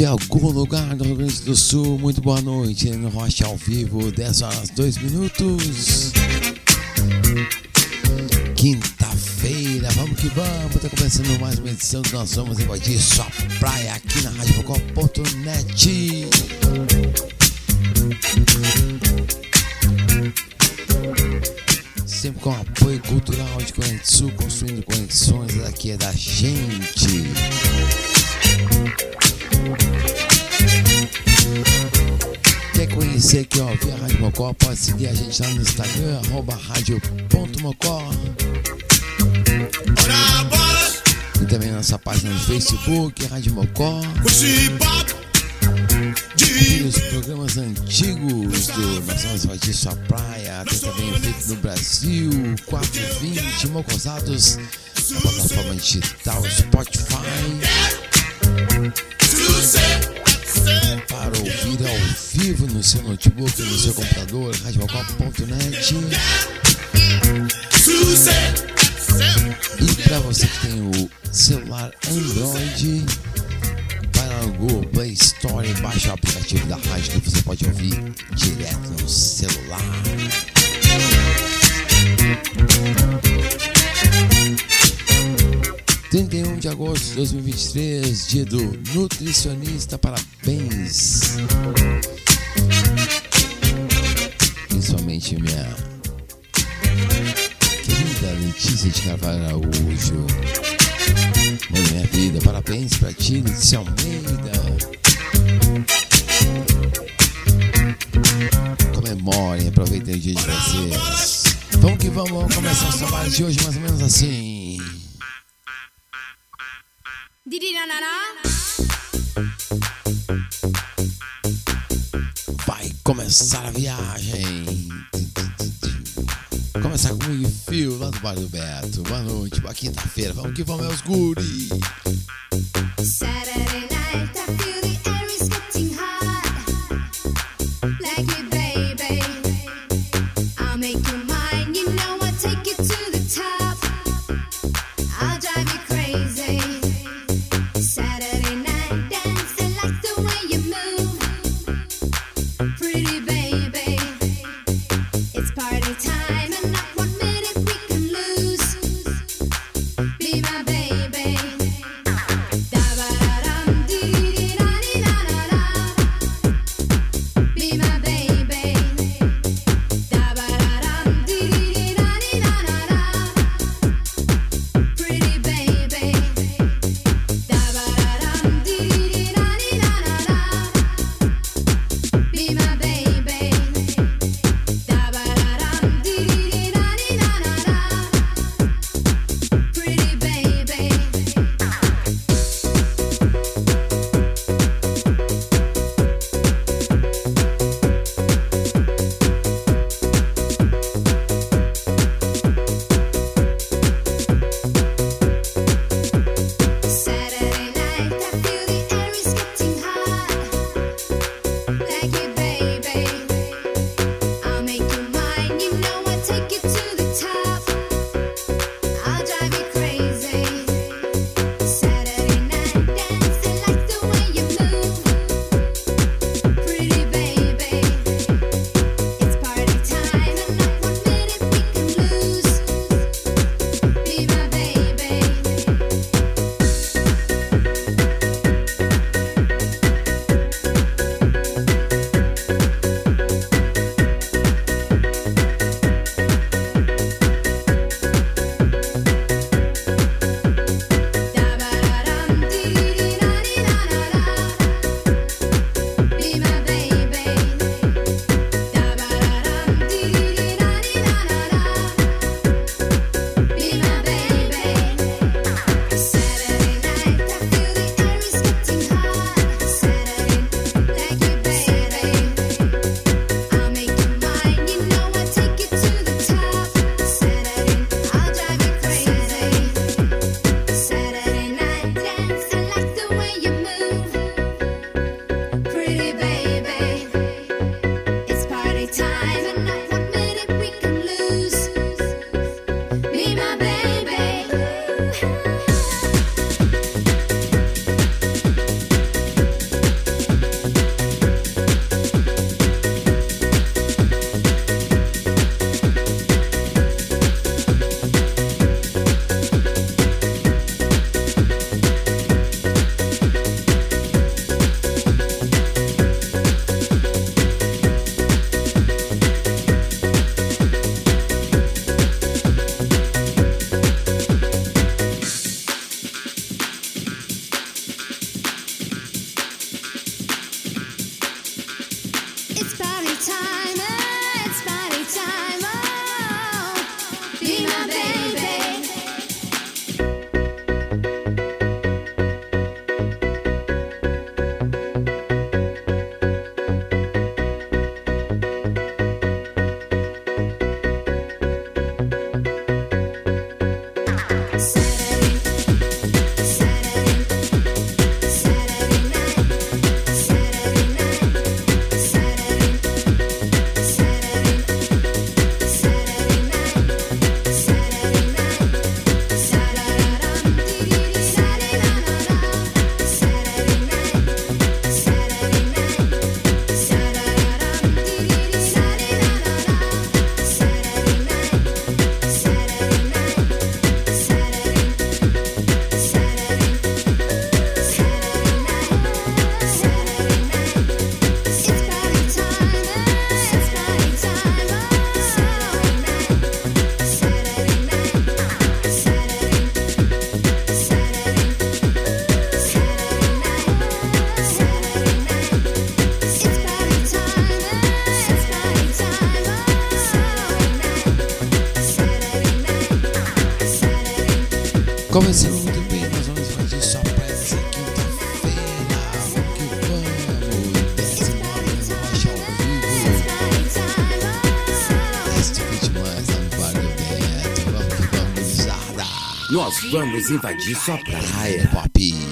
Em algum lugar do Rio Grande do Sul. Muito boa noite. No Rocha ao vivo, 10 horas 2 minutos. Quinta feira vamos que vamos, tá começando mais uma edição do Nós Vamos Invadir Sua Praia aqui na Rádio Focó.net. Sempre com apoio cultural de Corrente Sul, construindo conexões, aqui é da gente. Quer conhecer aqui, ó, via Rádio Mocó, pode seguir a gente lá no Instagram, arroba rádio.mocó. E também nossa página no Facebook, Rádio Mocó. E os programas antigos do Nós Vamos Invadir Sua Praia, tem também feito no Brasil, 420 Mocosados, na plataforma digital Spotify. Para ouvir ao vivo no seu notebook, no seu computador, radiomocó.net. E para você que tem o celular Android, vai lá no Google Play Store e baixa o aplicativo da rádio que você pode ouvir direto no celular. (31 de agosto de 2023, dia do nutricionista, parabéns! Principalmente minha querida Letícia de Carvalho Araújo. Mãe minha vida, parabéns pra ti, Letícia Almeida. Comemorem, aproveitem o dia de vocês. Vamos que vamos, vamos começar os trabalhos de hoje mais ou menos assim. Vai começar a viagem. Começar comigo e Fio lá do Bar do Beto. Boa noite, boa quinta-feira. Vamos que vamos, meus guri. Saturday vamos invadir sua praia. Pop.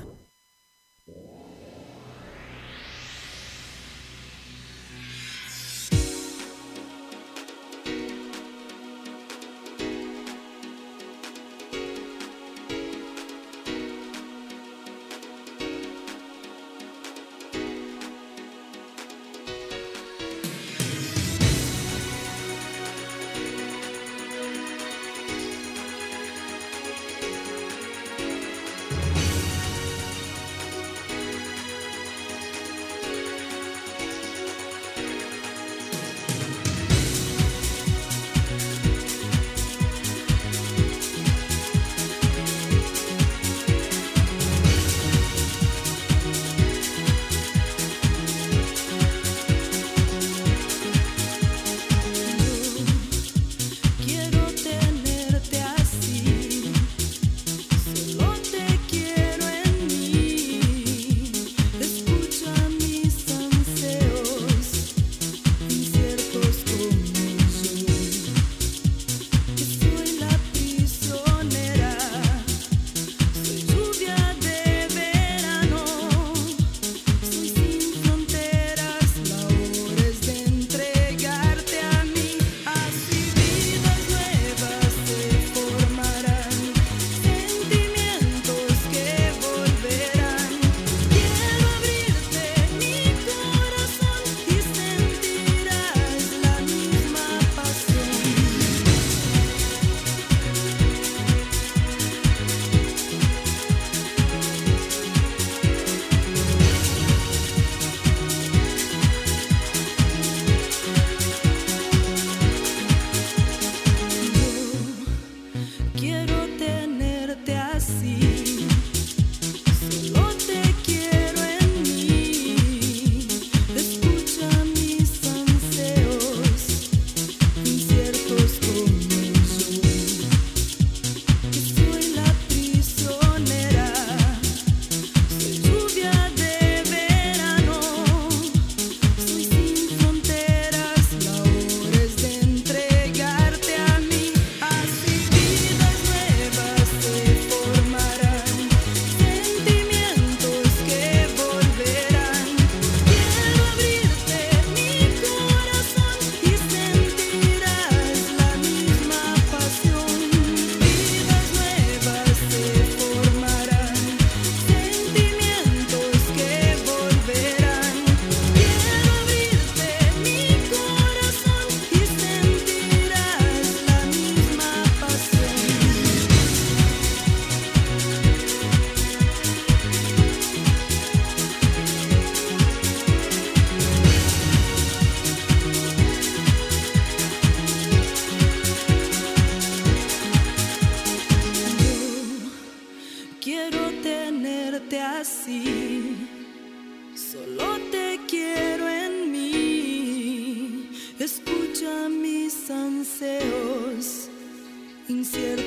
Se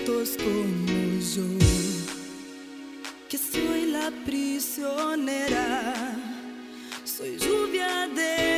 formarán sentimientos que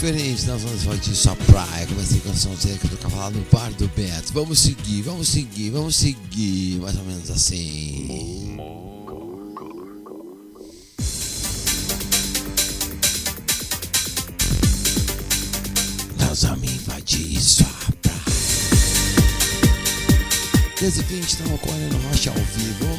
diferente nas ondas infantis sua praia. Comecei com a canção seca tocava lá no bar do Beto. Vamos seguir, vamos seguir, vamos seguir. Mais ou menos assim. Nós vamos invadir sua praia. Desde 20 estamos tá correndo rocha ao vivo.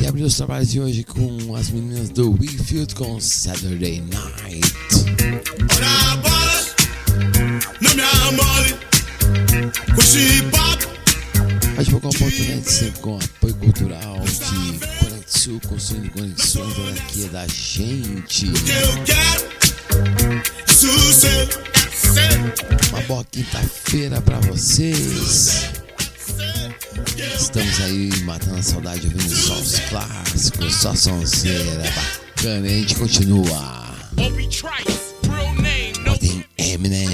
E abriu os trabalhos de hoje com as meninas do Wefield com Saturday Night. Mas Vocal Português sempre com apoio cultural de Conexu, construindo conexões aqui é da gente. Uma boa quinta-feira para vocês. Estamos aí matando a saudade ouvindo só os clássicos, só sonzeira é bacana e a gente continua. Tem Eminem.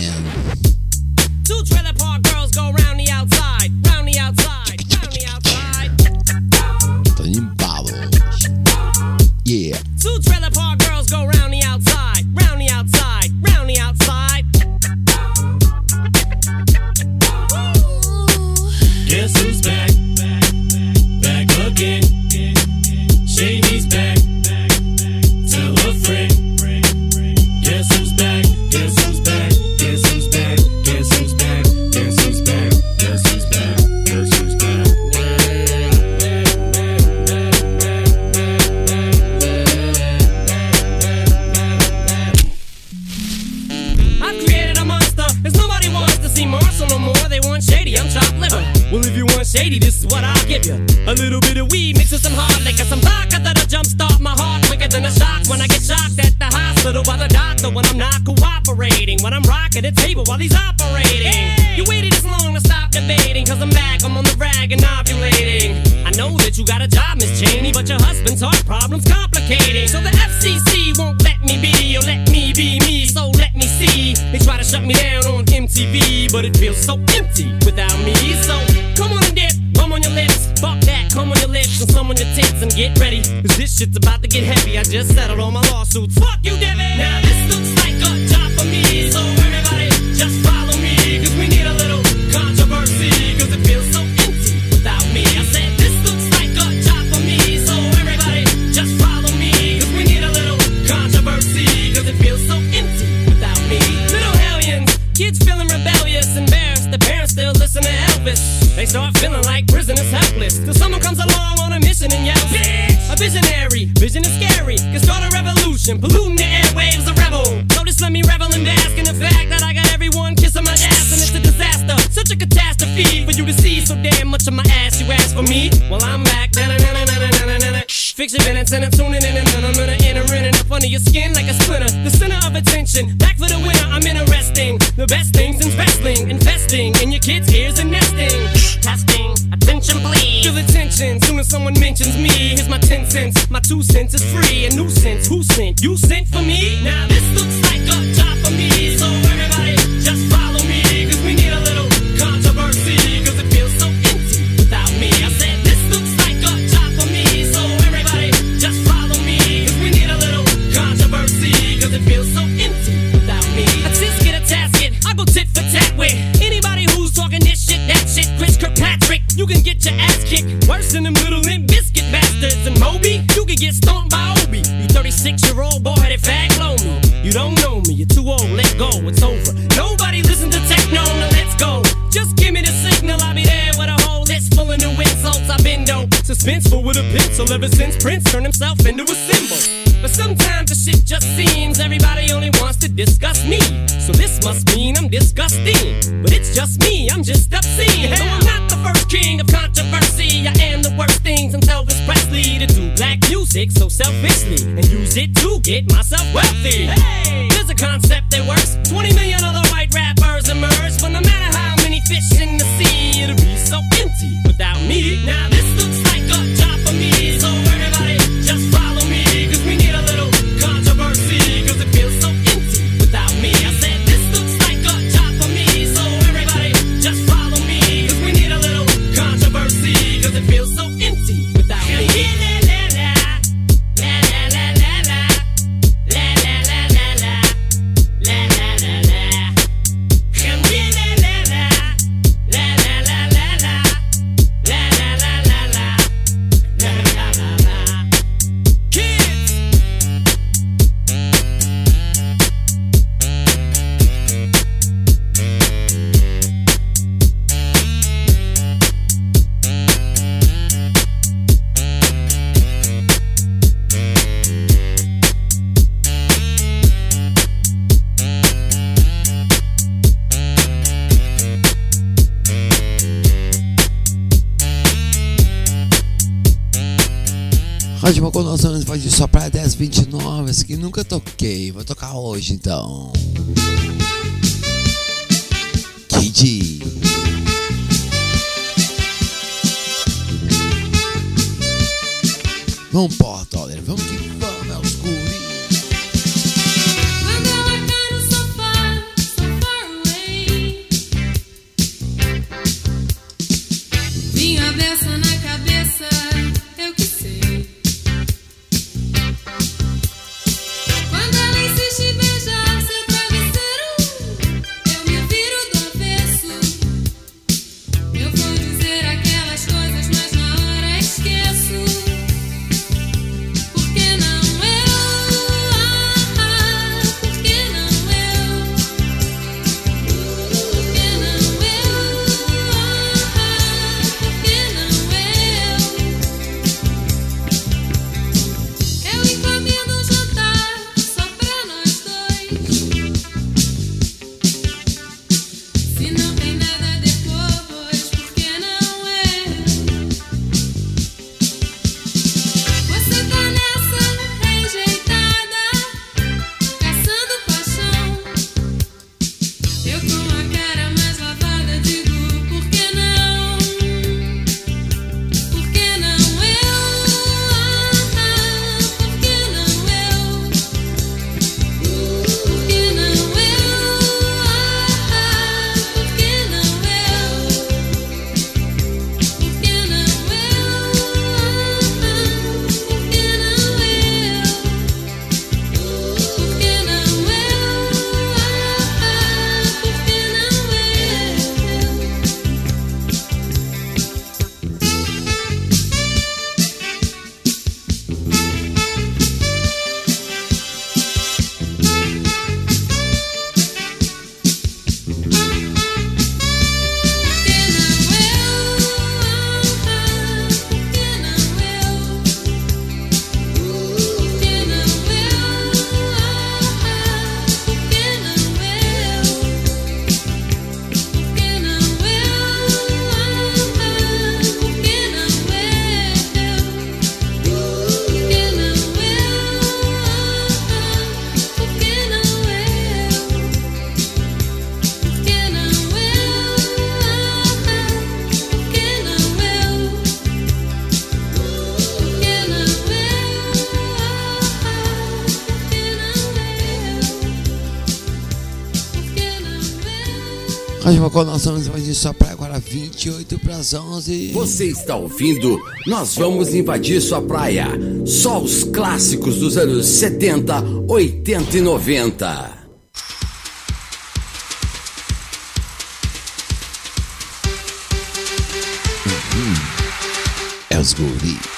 My two cents is free, a nuisance. Who sent? You sent for me? Now this looks like a job for me, so Então. qual nós vamos invadir sua praia agora 28 para as 11. Você está ouvindo? Nós vamos invadir sua praia. Só os clássicos dos anos 70, 80 e 90. Uhum. É os guris.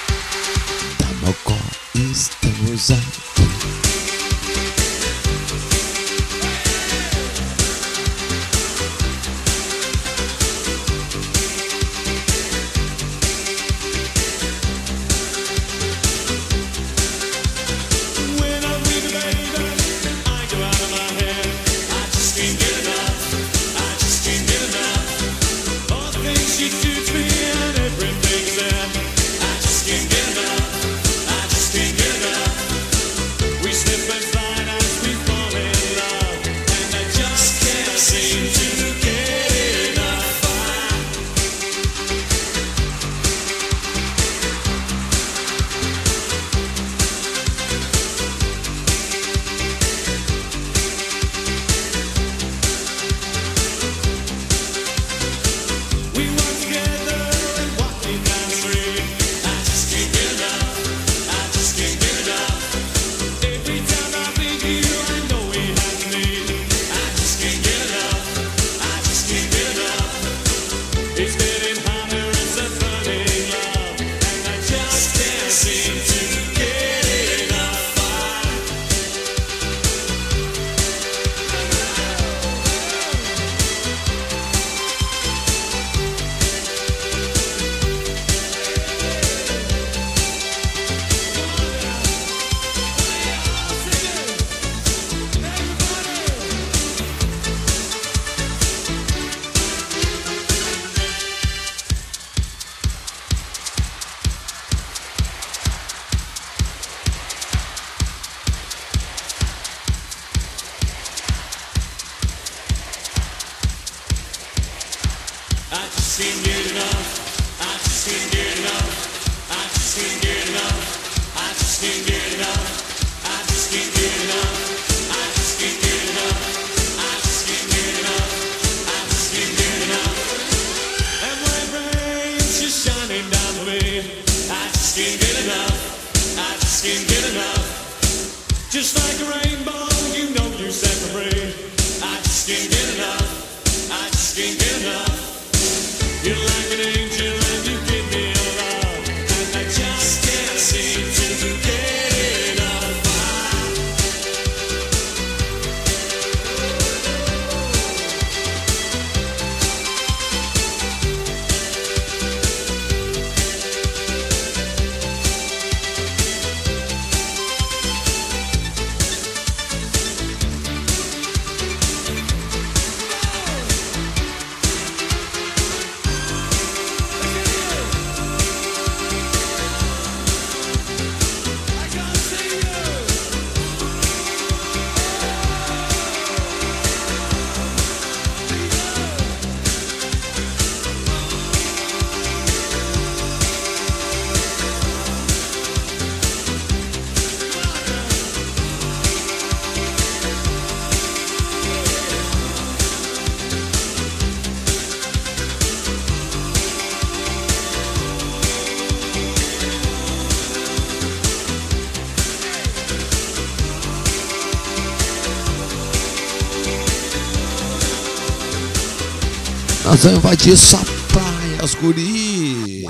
Nós vamos invadir sua praia, as guri.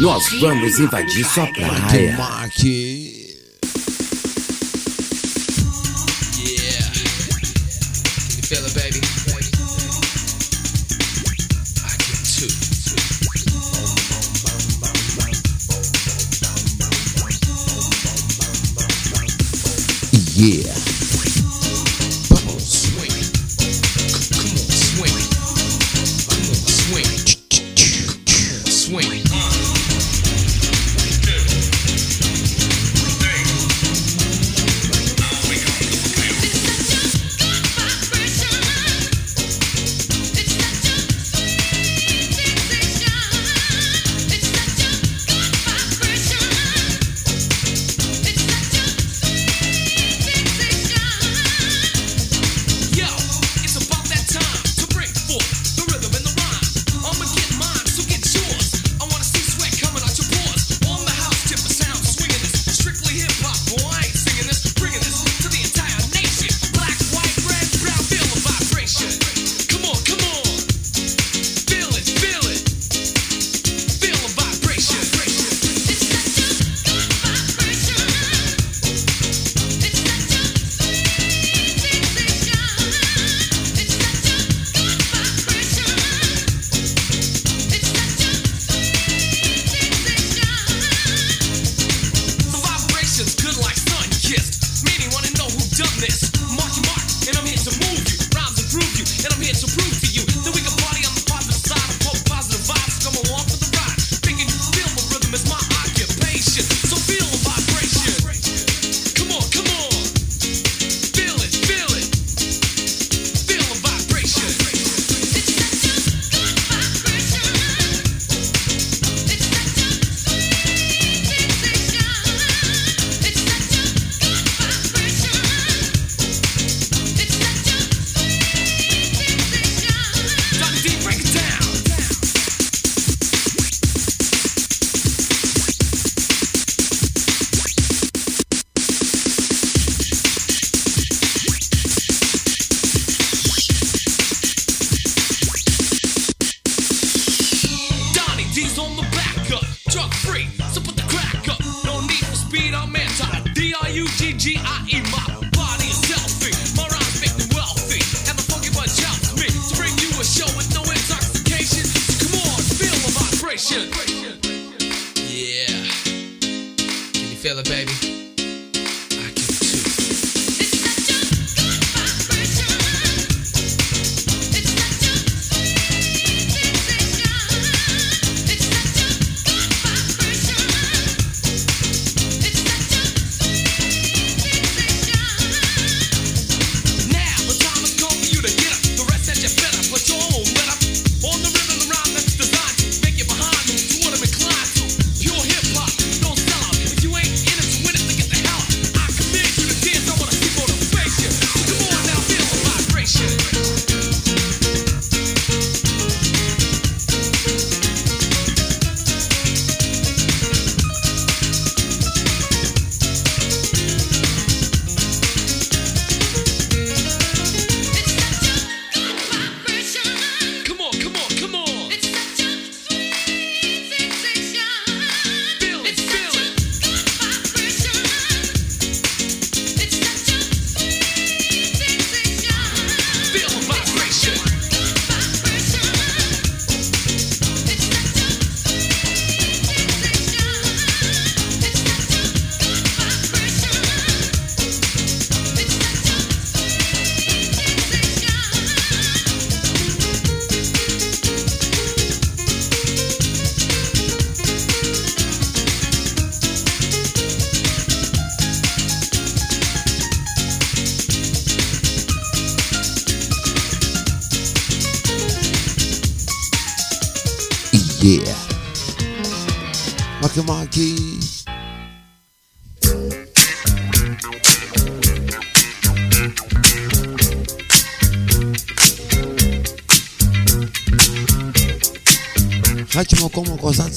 Nós vamos invadir sua praia. Mark, Mark.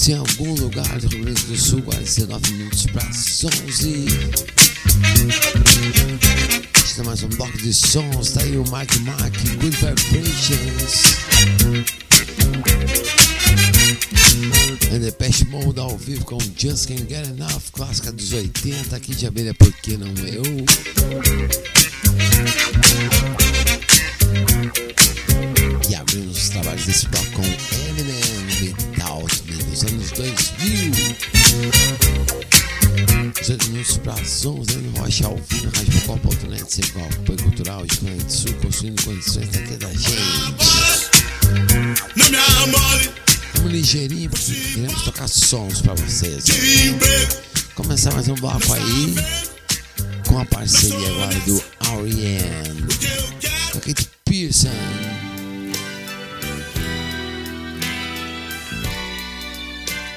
Em algum lugar do Rio Grande do Sul, 49 minutos para as 11. Está mais um bloco de sons, tá aí o Mark Mark, Good Vibrations. And the Pest Mode ao vivo com Just Can't Get Enough, clássica dos 80, aqui de abelha, por que não eu? Sons para vocês. Começar mais um bloco aí, com a parceria agora do R.E.M. Com a Kate Pearson.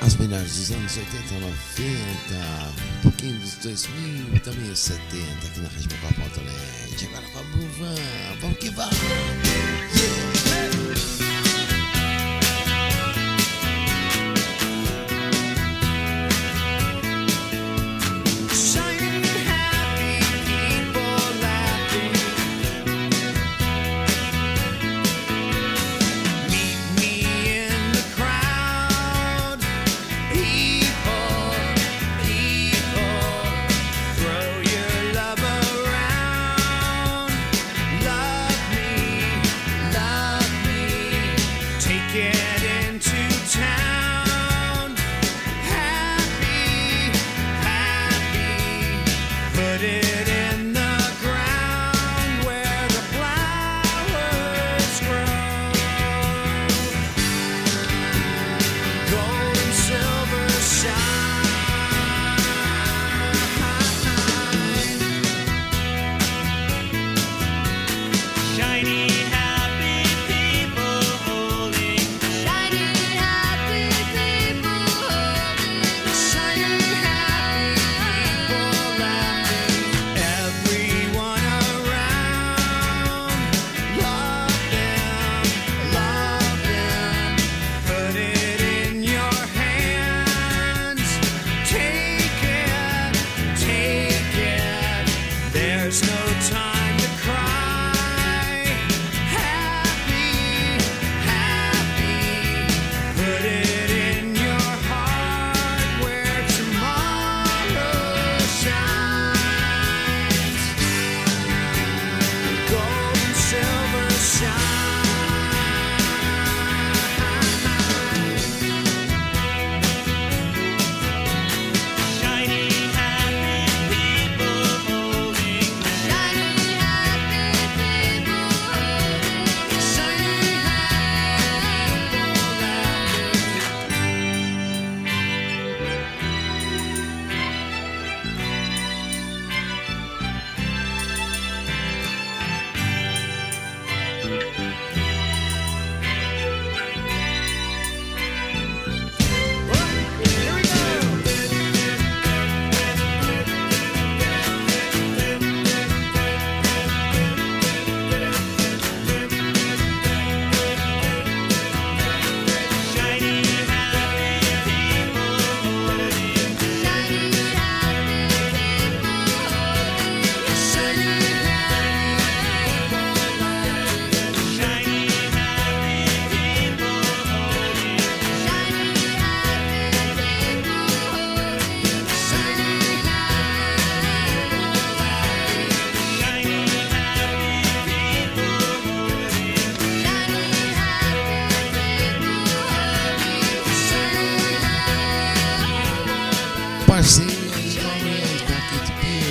As melhores dos anos 80, 90, um pouquinho dos 2000 e também os 70 aqui na Rádio Mocó.net. Agora vamos, vamos,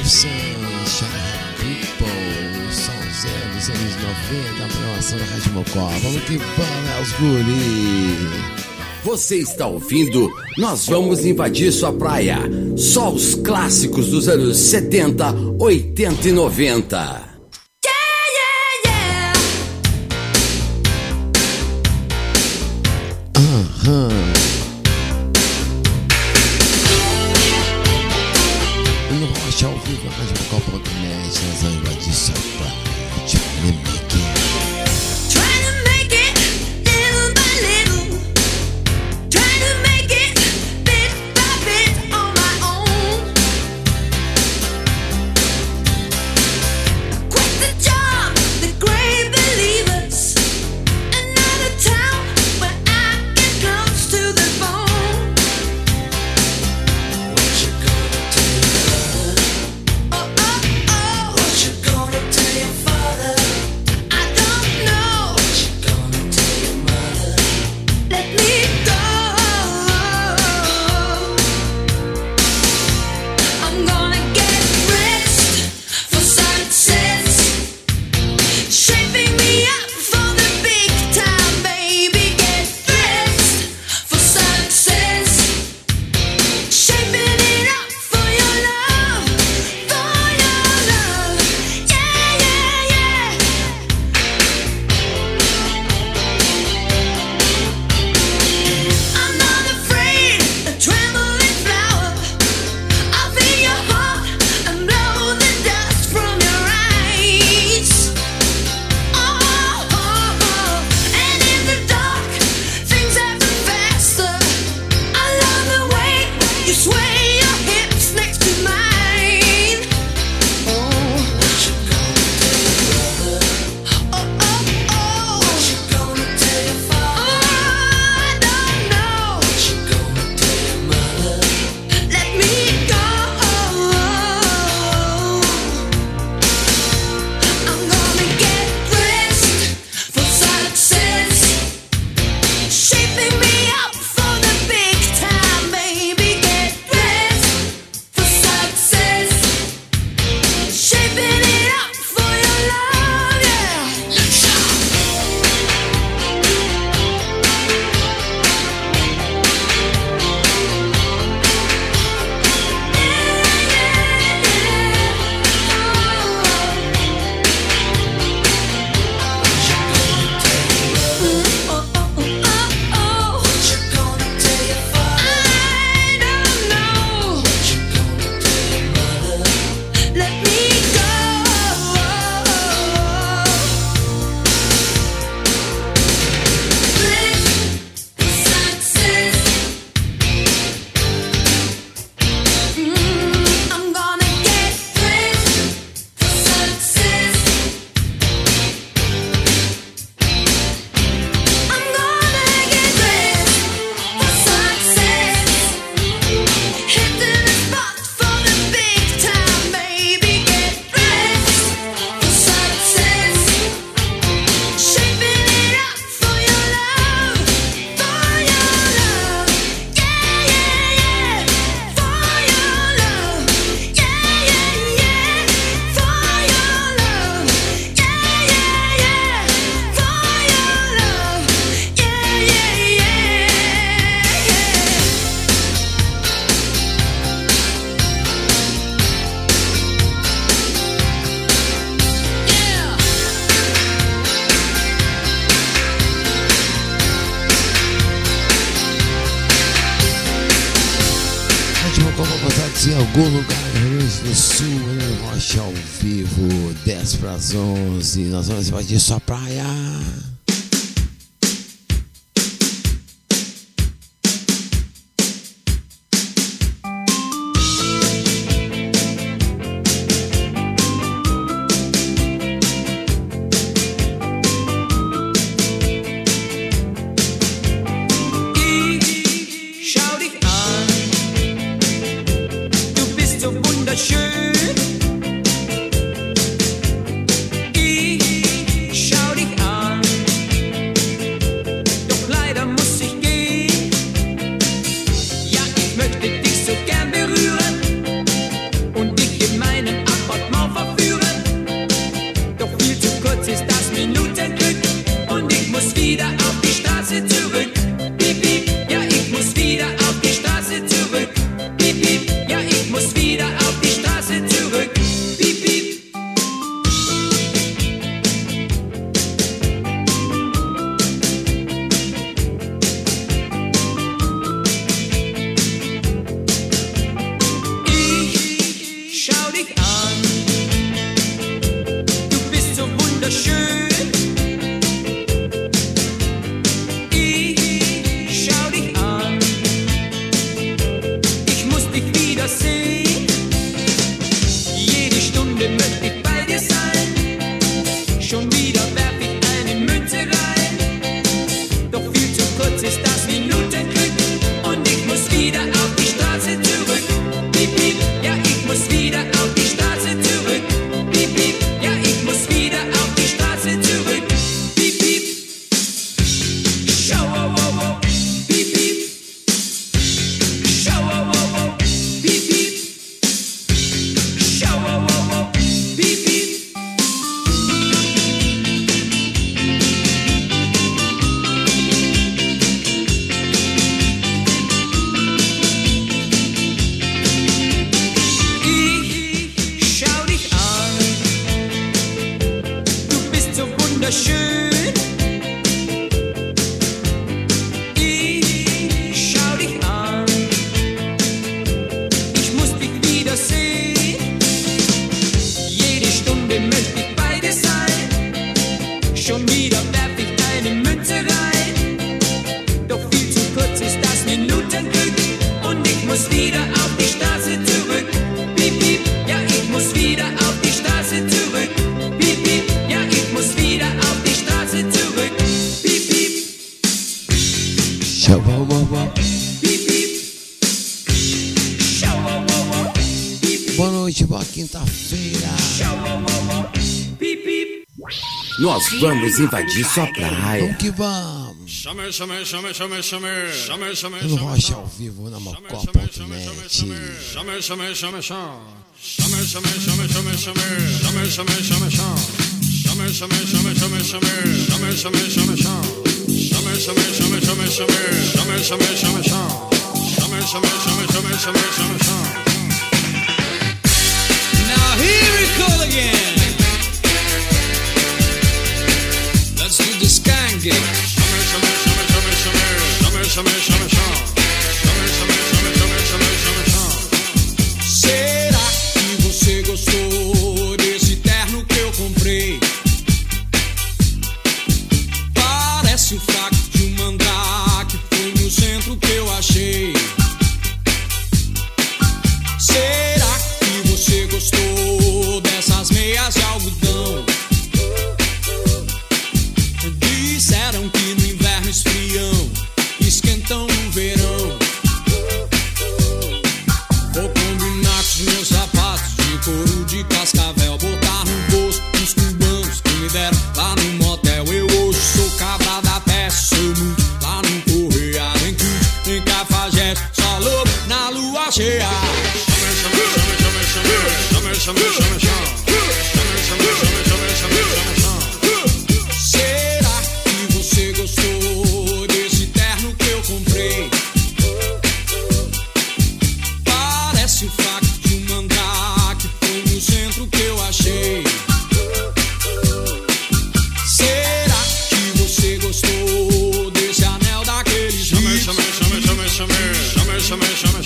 Kate Pearson, Shine People, São Zero dos anos 90, a programação da Rádio Mocó. Vamos que vamos, é os guri! Você está ouvindo? Nós vamos invadir sua praia. Só os clássicos dos anos 70, 80 e 90. Yeah, yeah, yeah. Aham. Nós vamos Vamos invadir sua praia. Vamos que vamos. Chama, chama, chama, chama, chama. Chama, chama, chama. Rocha ao vivo na mocó.net. Chama, chama, chama, chama. Chama, chama, chama, chama, chama. Chama, chama, chama, chama. Chama, chama, chama, chama, chama. Chama, chama, chama, chama. Chama, chama, chama, chama, chama. Chama, chama, chama, chama. Chama, chama, chama, chama, chama. Now here we go again. Summer, summer, summer, summer, summer, summer, summer, summer, summer. chame, chame.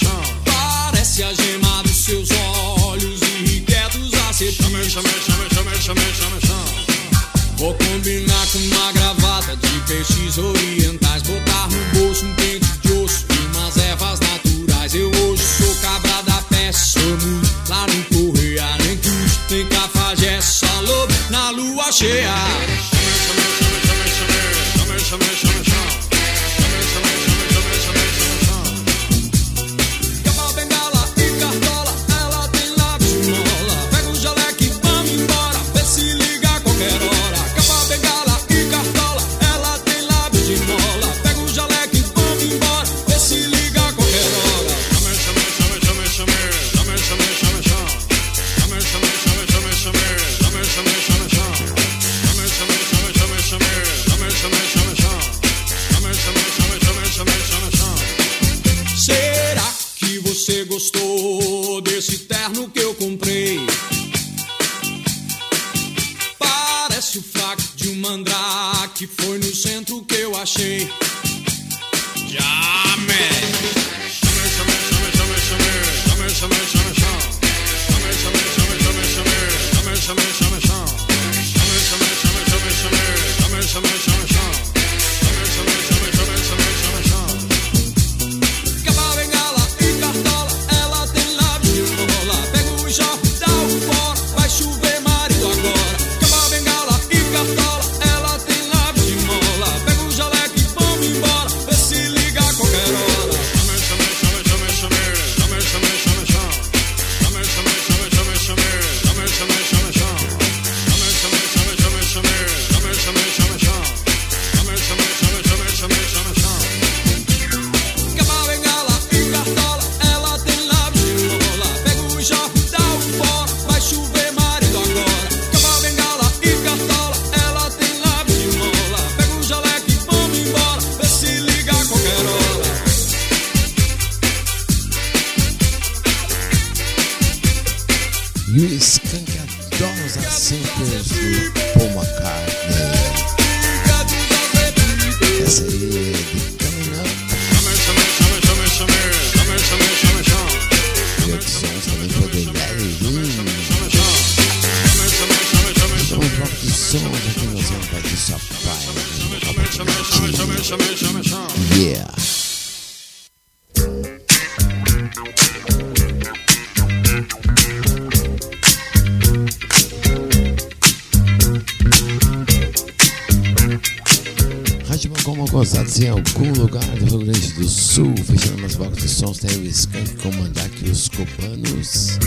De sons o Skank com Mandak e os Copanos.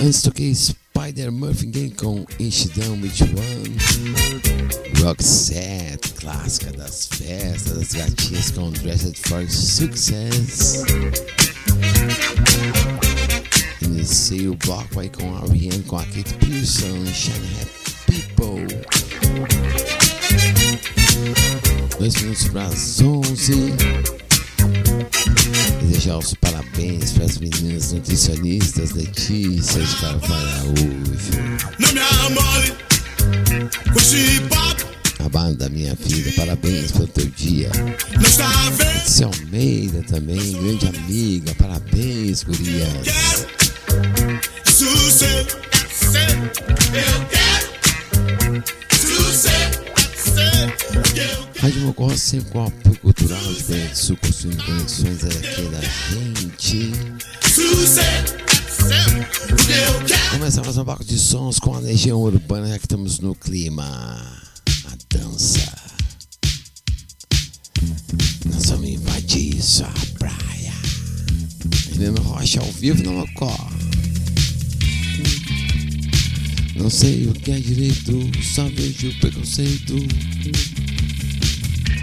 Antes toquei Spider Murphy Game com Down Which One. Roxette, clássica das festas, das gatinhas com Dressed for Success. Iniciei o bloco aí com a R.E.M. com a Kate Pearson, Shine Happy People. Dois minutos para as 11. Desejar os parabéns para as meninas nutricionistas Letícia de Carvalho Araújo. A banda da minha vida, parabéns pelo teu dia. Letícia Almeida também, grande amiga, parabéns, gurias. Sucesso, eu quero. Rádio Mocó sempre com apoio cultural de Sul, construindo conexões aqui da gente. Começamos no bloco de sons com a Legião Urbana, já que estamos no clima. A dança. Nós vamos invadir sua praia. Helena Rocha ao vivo no Mocó. Não sei o que é direito, só vejo preconceito.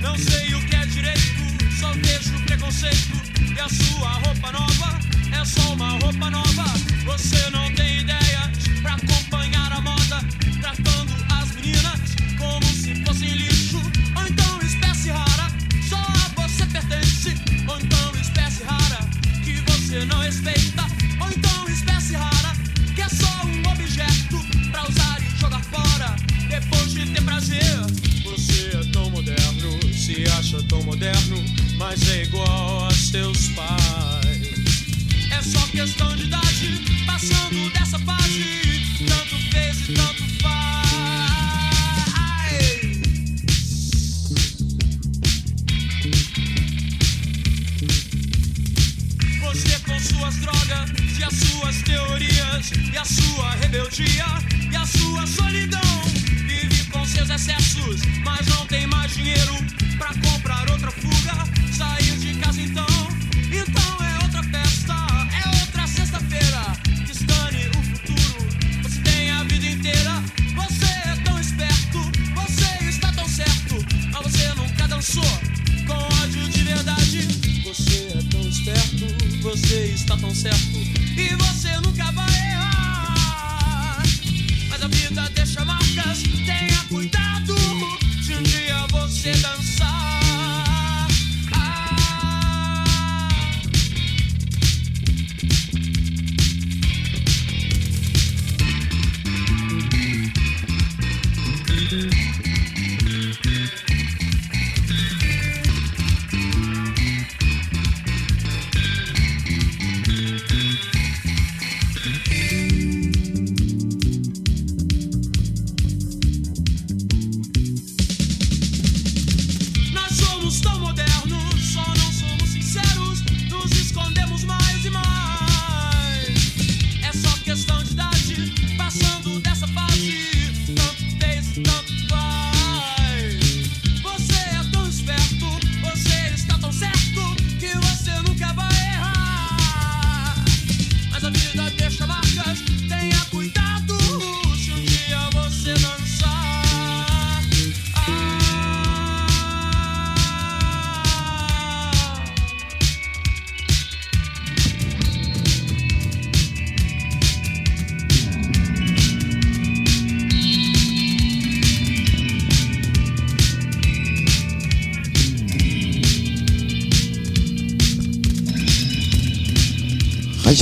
Não sei o que é direito, só vejo preconceito. E a sua roupa nova é só uma roupa nova. Você não tem ideias pra acompanhar a moda, tratando as meninas como se fossem lixo. Ou então espécie rara, só a você pertence. Ou então espécie rara, que você não respeita. Ou então espécie rara, que é só um objeto pra usar e jogar fora. Depois de ter prazer, você é tão moderno, se acha tão moderno, mas é igual a seus pais. É só questão de idade, passando dessa fase. Tanto fez e tanto faz. Você com suas drogas e as suas teorias e a sua rebeldia e a sua solidão. Seus excessos, mas não tem mais dinheiro pra comprar outra fuga. Sair de casa então, então é outra festa, é outra sexta-feira. Destane o futuro, você tem a vida inteira. Você é tão esperto, você está tão certo, mas você nunca dançou com ódio de verdade. Você é tão esperto, você está tão certo e você nunca vai errar. Mas a vida deixa marcas, cuidado se um dia você dançar.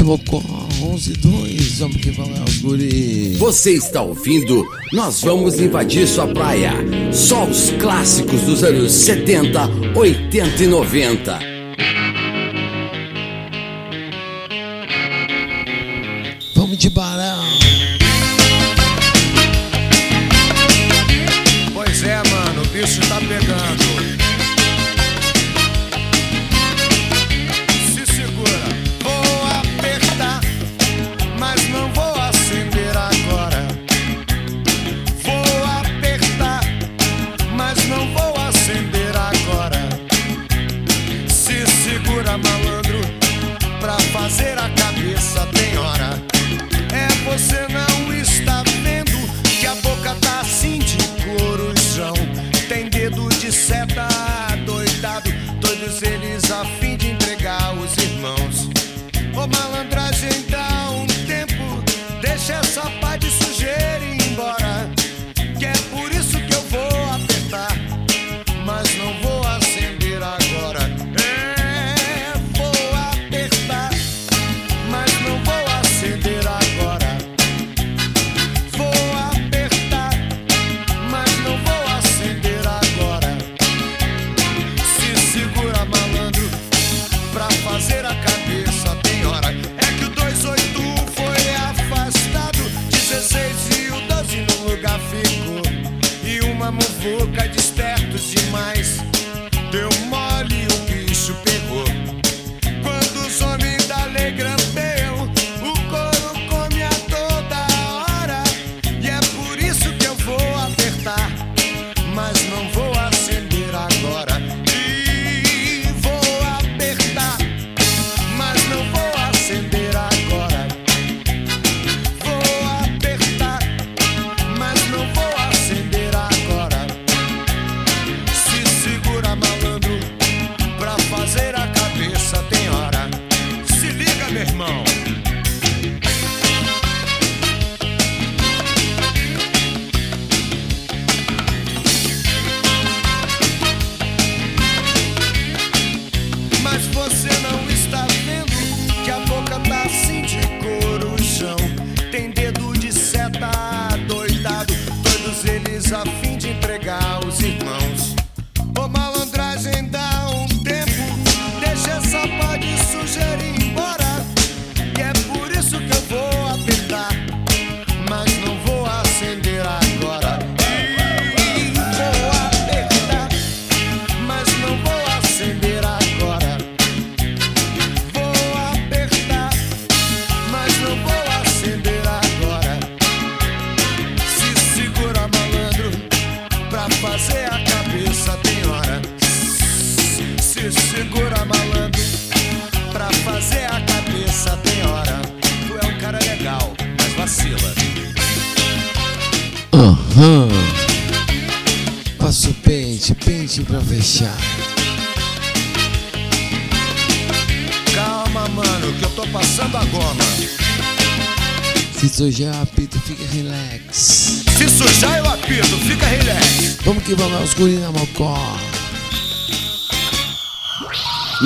Mocó 112, vamos que vamos aos guri. Você está ouvindo Nós Vamos Invadir Sua Praia. Só os clássicos dos anos 70, 80 e 90.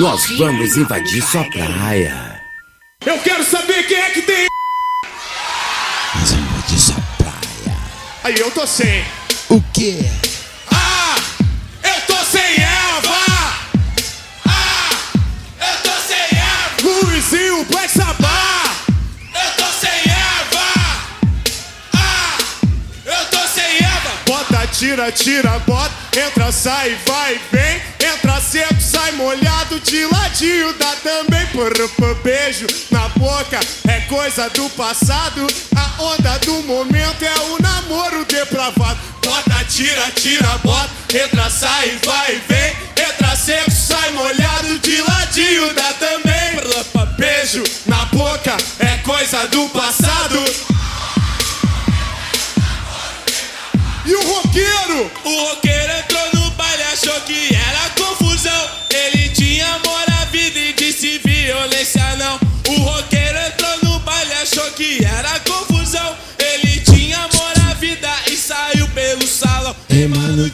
Nós vamos invadir sua praia. Eu quero saber quem é que tem. Nós vamos invadir sua praia. Aí eu tô sem. O quê? Beijo na boca é coisa do passado. A onda do momento é o namoro depravado. Bota, tira, tira, bota. Entra, sai, vai, vem. Entra seco, sai molhado. De ladinho dá também. Beijo na boca é coisa do passado.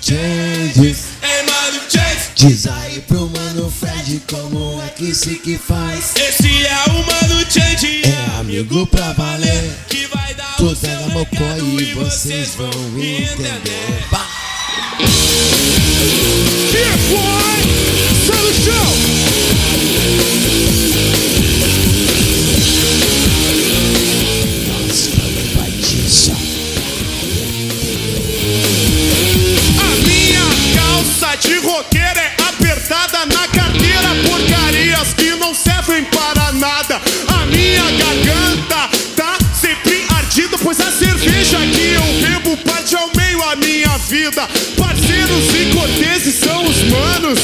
Changes. Ei, mano, Chase, Diz aí pro mano Fred como é que se que faz. esse é o mano Change. É amigo pra valer. Que vai dar o Tudo é seu na mocó e vocês vão entender. Pá. Que foi? Sai do pois a cerveja que eu bebo parte ao meio a minha vida. Parceiros e corteses são os manos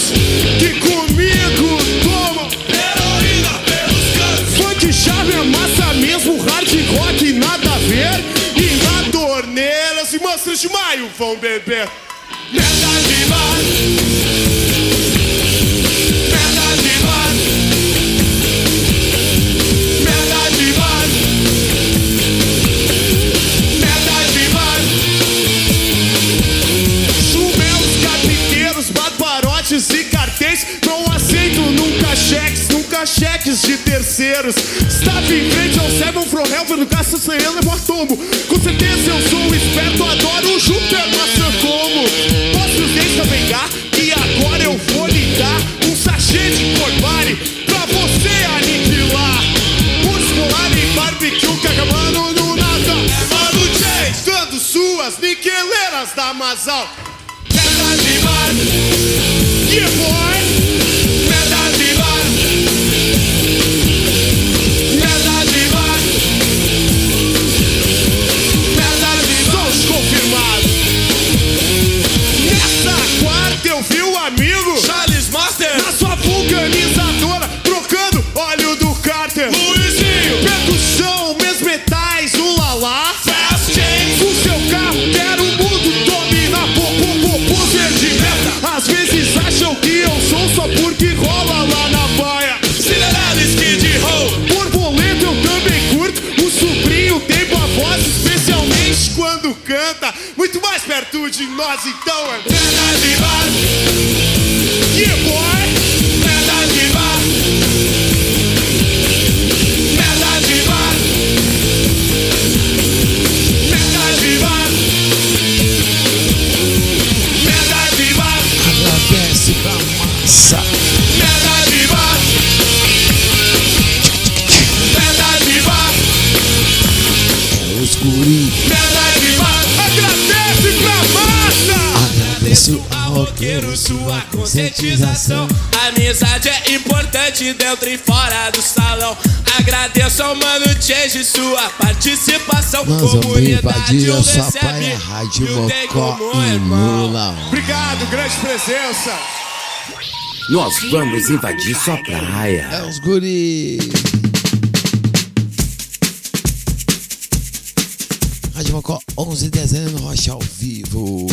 que comigo tomam heroína pelos cantos. Funk chave é massa mesmo, hard rock nada a ver. E na torneira, os monstros de maio vão beber. Merda de cheques de terceiros. Estava em frente ao Seven from Heaven, no caso ele e tombo. Com certeza eu sou esperto, adoro o Júpiter, mas como. Posso os dentes também cá, e agora eu vou lhe dar um sachê de corbare pra você aniquilar. Muscular em barbecue que acabando no nada. Mano J, dando suas niqueleiras da Mazal. Quer animar? Yeah, é boy! Canta muito mais perto de nós, então é Merda de. Yeah, boy! Roqueiro sua conscientização. Amizade é importante dentro e fora do salão. Agradeço ao Mano Change sua participação. Nós vamos Comunidade invadir o a sua recebe praia, Rádio e o tem Mocó como e irmão. Mula. Obrigado, grande presença. Nós vamos invadir sua praia. É os guri. Rádio Mocó, 11 de dezembro, Rocha ao vivo.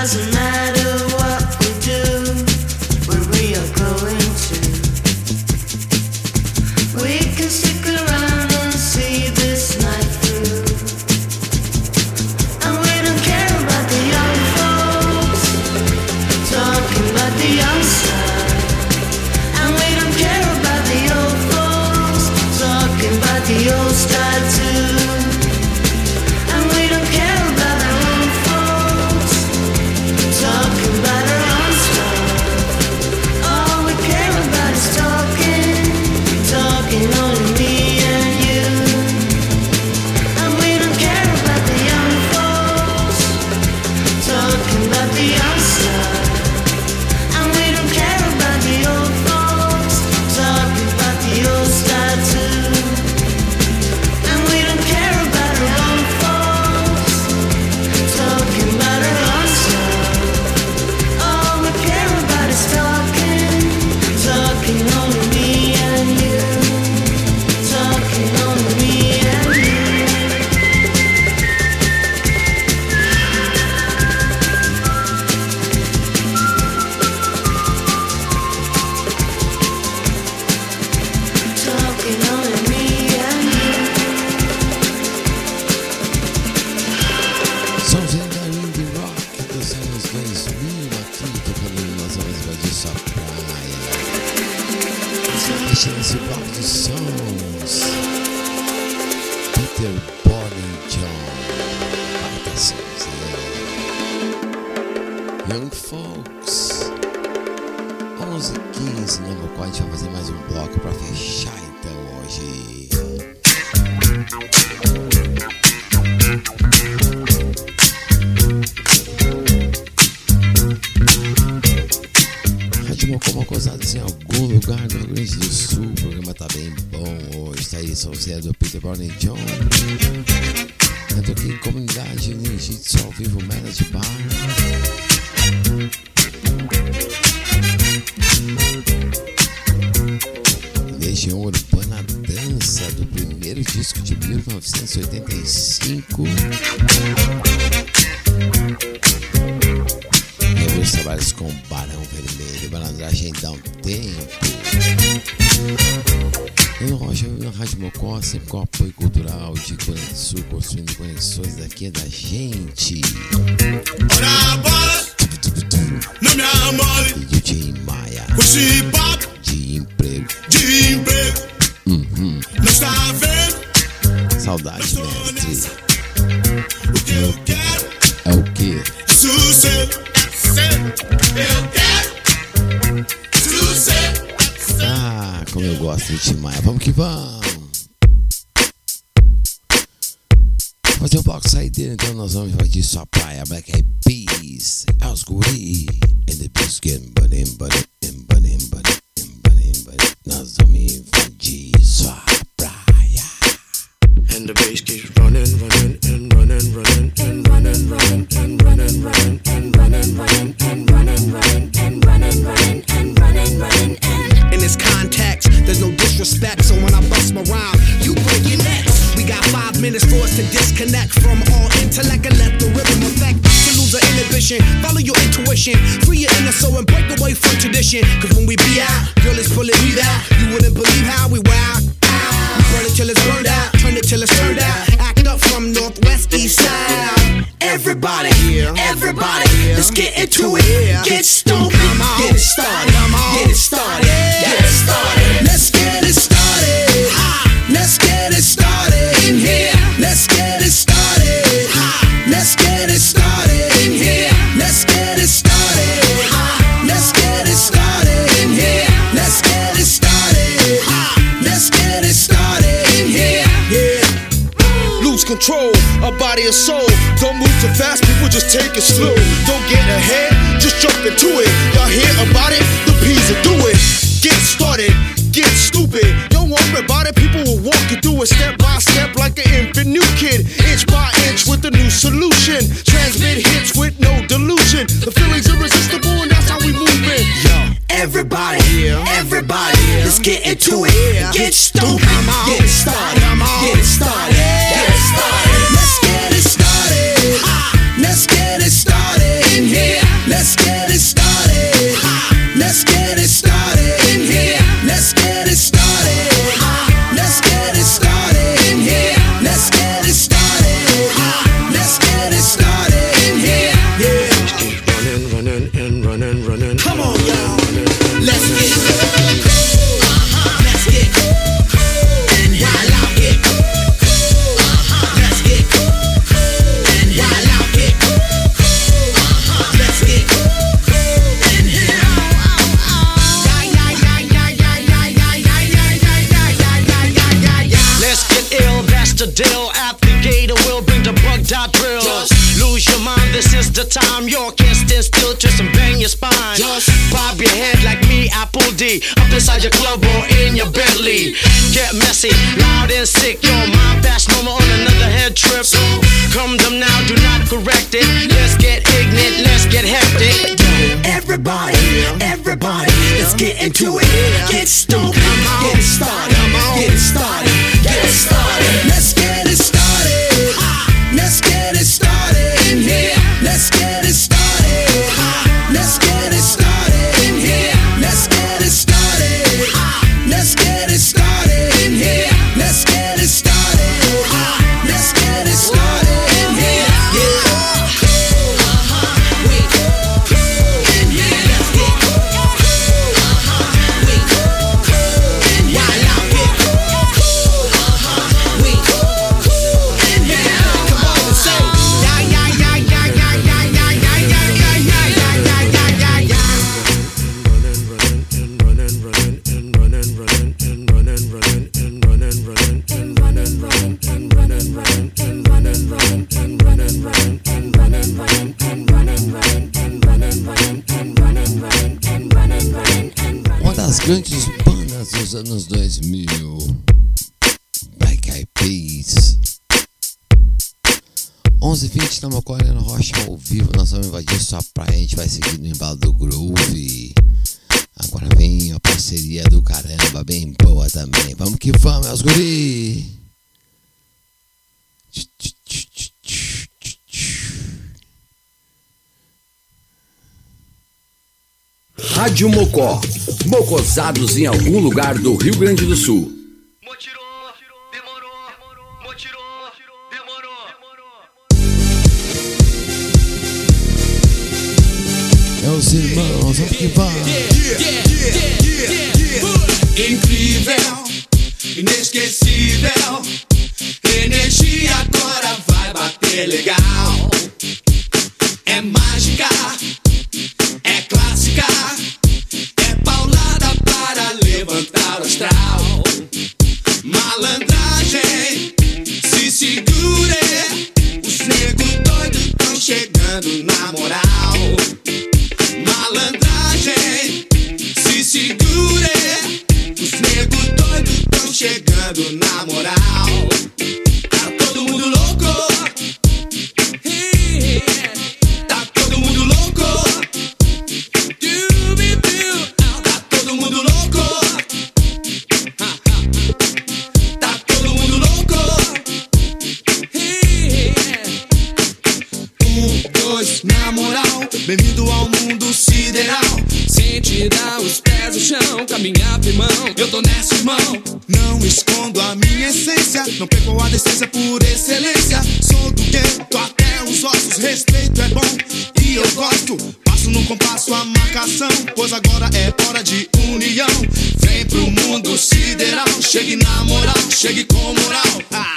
doesn't matter. gosta demais. Vamos que vamos. Fazer um box saideiro, então nós vamos invadir sua praia. Black Eyed Peas, é House Guri, and the Biscuit, Banim, Banim, Banim, Banim, Banim, Nós vamos invadir sua praia. And the Biscuit. position. Free your inner soul and break away from tradition. Cause when we be out, girl, it's pulling me out. You wouldn't believe how we wow. We burn it till it's burned out, turn it till it's turned out. Act up from northwest, east side. Everybody, everybody, let's get into it. Get Get stoked. Get started. Get started. Rádio Mocó. Mocosados em algum lugar do Rio Grande do Sul. Demorou, demorou. É os irmãos, o que vai. Incrível, inesquecível. Energia agora vai bater legal. É mágica, é clássica. Segure, os nego doido tão chegando na moral. Malandragem, se segure, os nego doido tão chegando na moral. na moral. Bem-vindo ao mundo sideral. Sem tirar os pés no chão, caminhar irmão, eu tô nessa, irmão. Não escondo a minha essência, não perco a decência por excelência. Sou do gueto até os ossos, respeito é bom e eu gosto. Passo no compasso a marcação, pois agora é hora de união. Vem pro mundo sideral, chegue na moral, chegue com moral. Ah.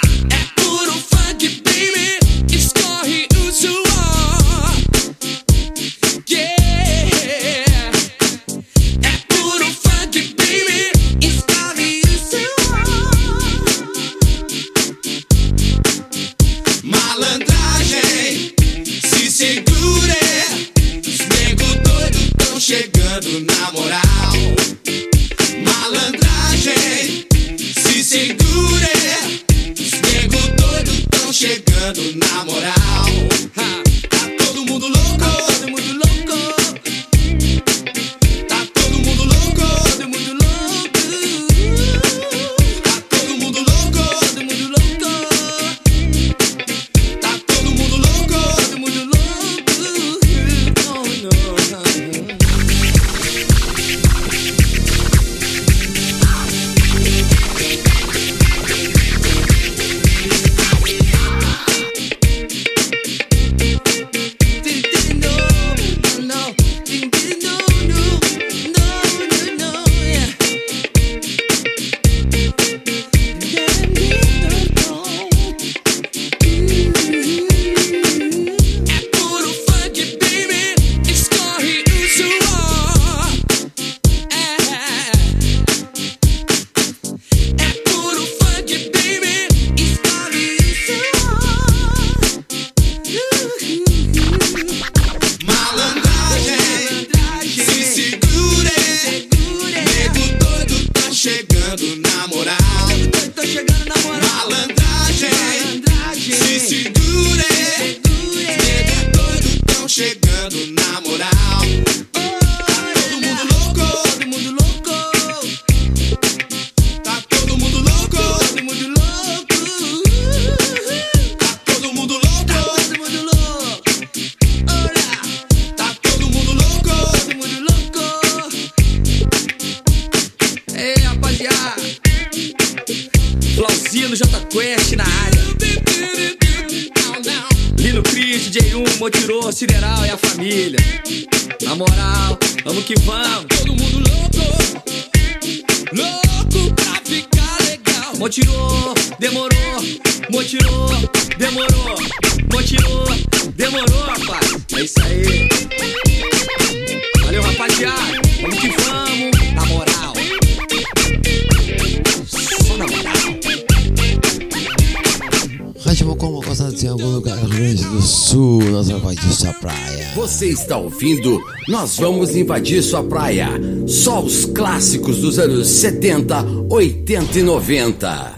está ouvindo, nós vamos invadir sua praia. Só os clássicos dos anos 70, 80 e 90.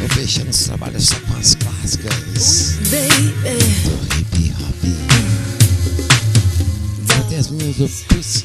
Vou fechando os trabalhos só com as clássicas. Baby. Do hip hop. Cadê as minhas do Pussy?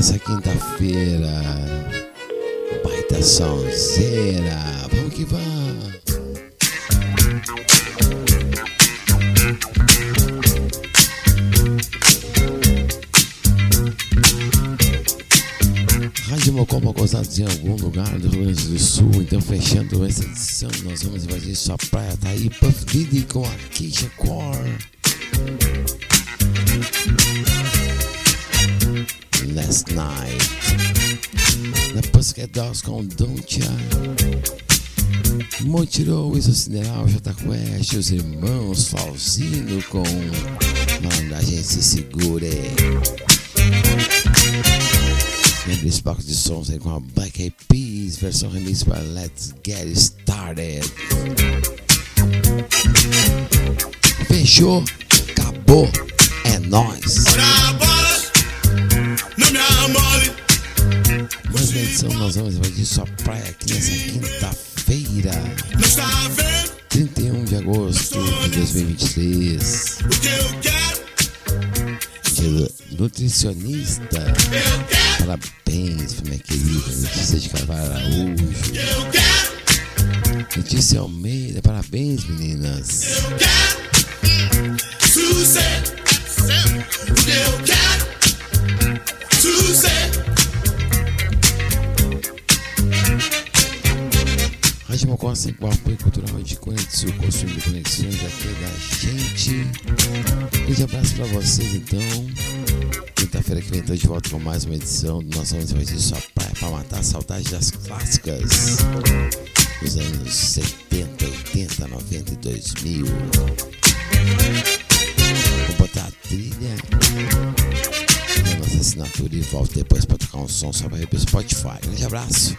nessa quinta-feira. Baita sonzeira. Vamos que vamos. Rádio Mocopa Cosados em algum lugar do Rio Grande do Sul. Então, fechando essa edição, nós vamos invadir sua praia. Tá aí Puff Diddy com a Keisha Core. Last Night. Na Pussycat Dolls com Don't Ya. Montirou, Isa Sideral, J Quest, os irmãos Falsino com Manda a gente se segure. Entre Box de sons aí com a Black Eyed Peas, versão remix para Let's Get Started. Fechou, acabou, é nóis. Mais uma edição nós vamos invadir sua praia aqui nessa quinta-feira. 31 de agosto de 2023. De nutricionista. Parabéns pra minha querida Letícia de Carvalho Araújo. Letícia Almeida, parabéns meninas. Rádio Mocó sempre o apoio cultural de Conexão, construindo conexões aqui da gente. Um grande abraço pra vocês então. Quinta-feira que vem tô de volta com mais uma edição do nosso Vamos Invadir Sua Praia pra matar a saudade das clássicas dos anos 70, 80, 90 e 2000. Vou botar a trilha da nossa assinatura e volto depois pra tocar um som só pra ir pro Spotify. Grande abraço.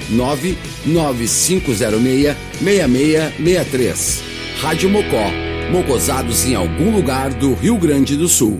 51995066663. Rádio Mocó, mocosados em algum lugar do Rio Grande do Sul.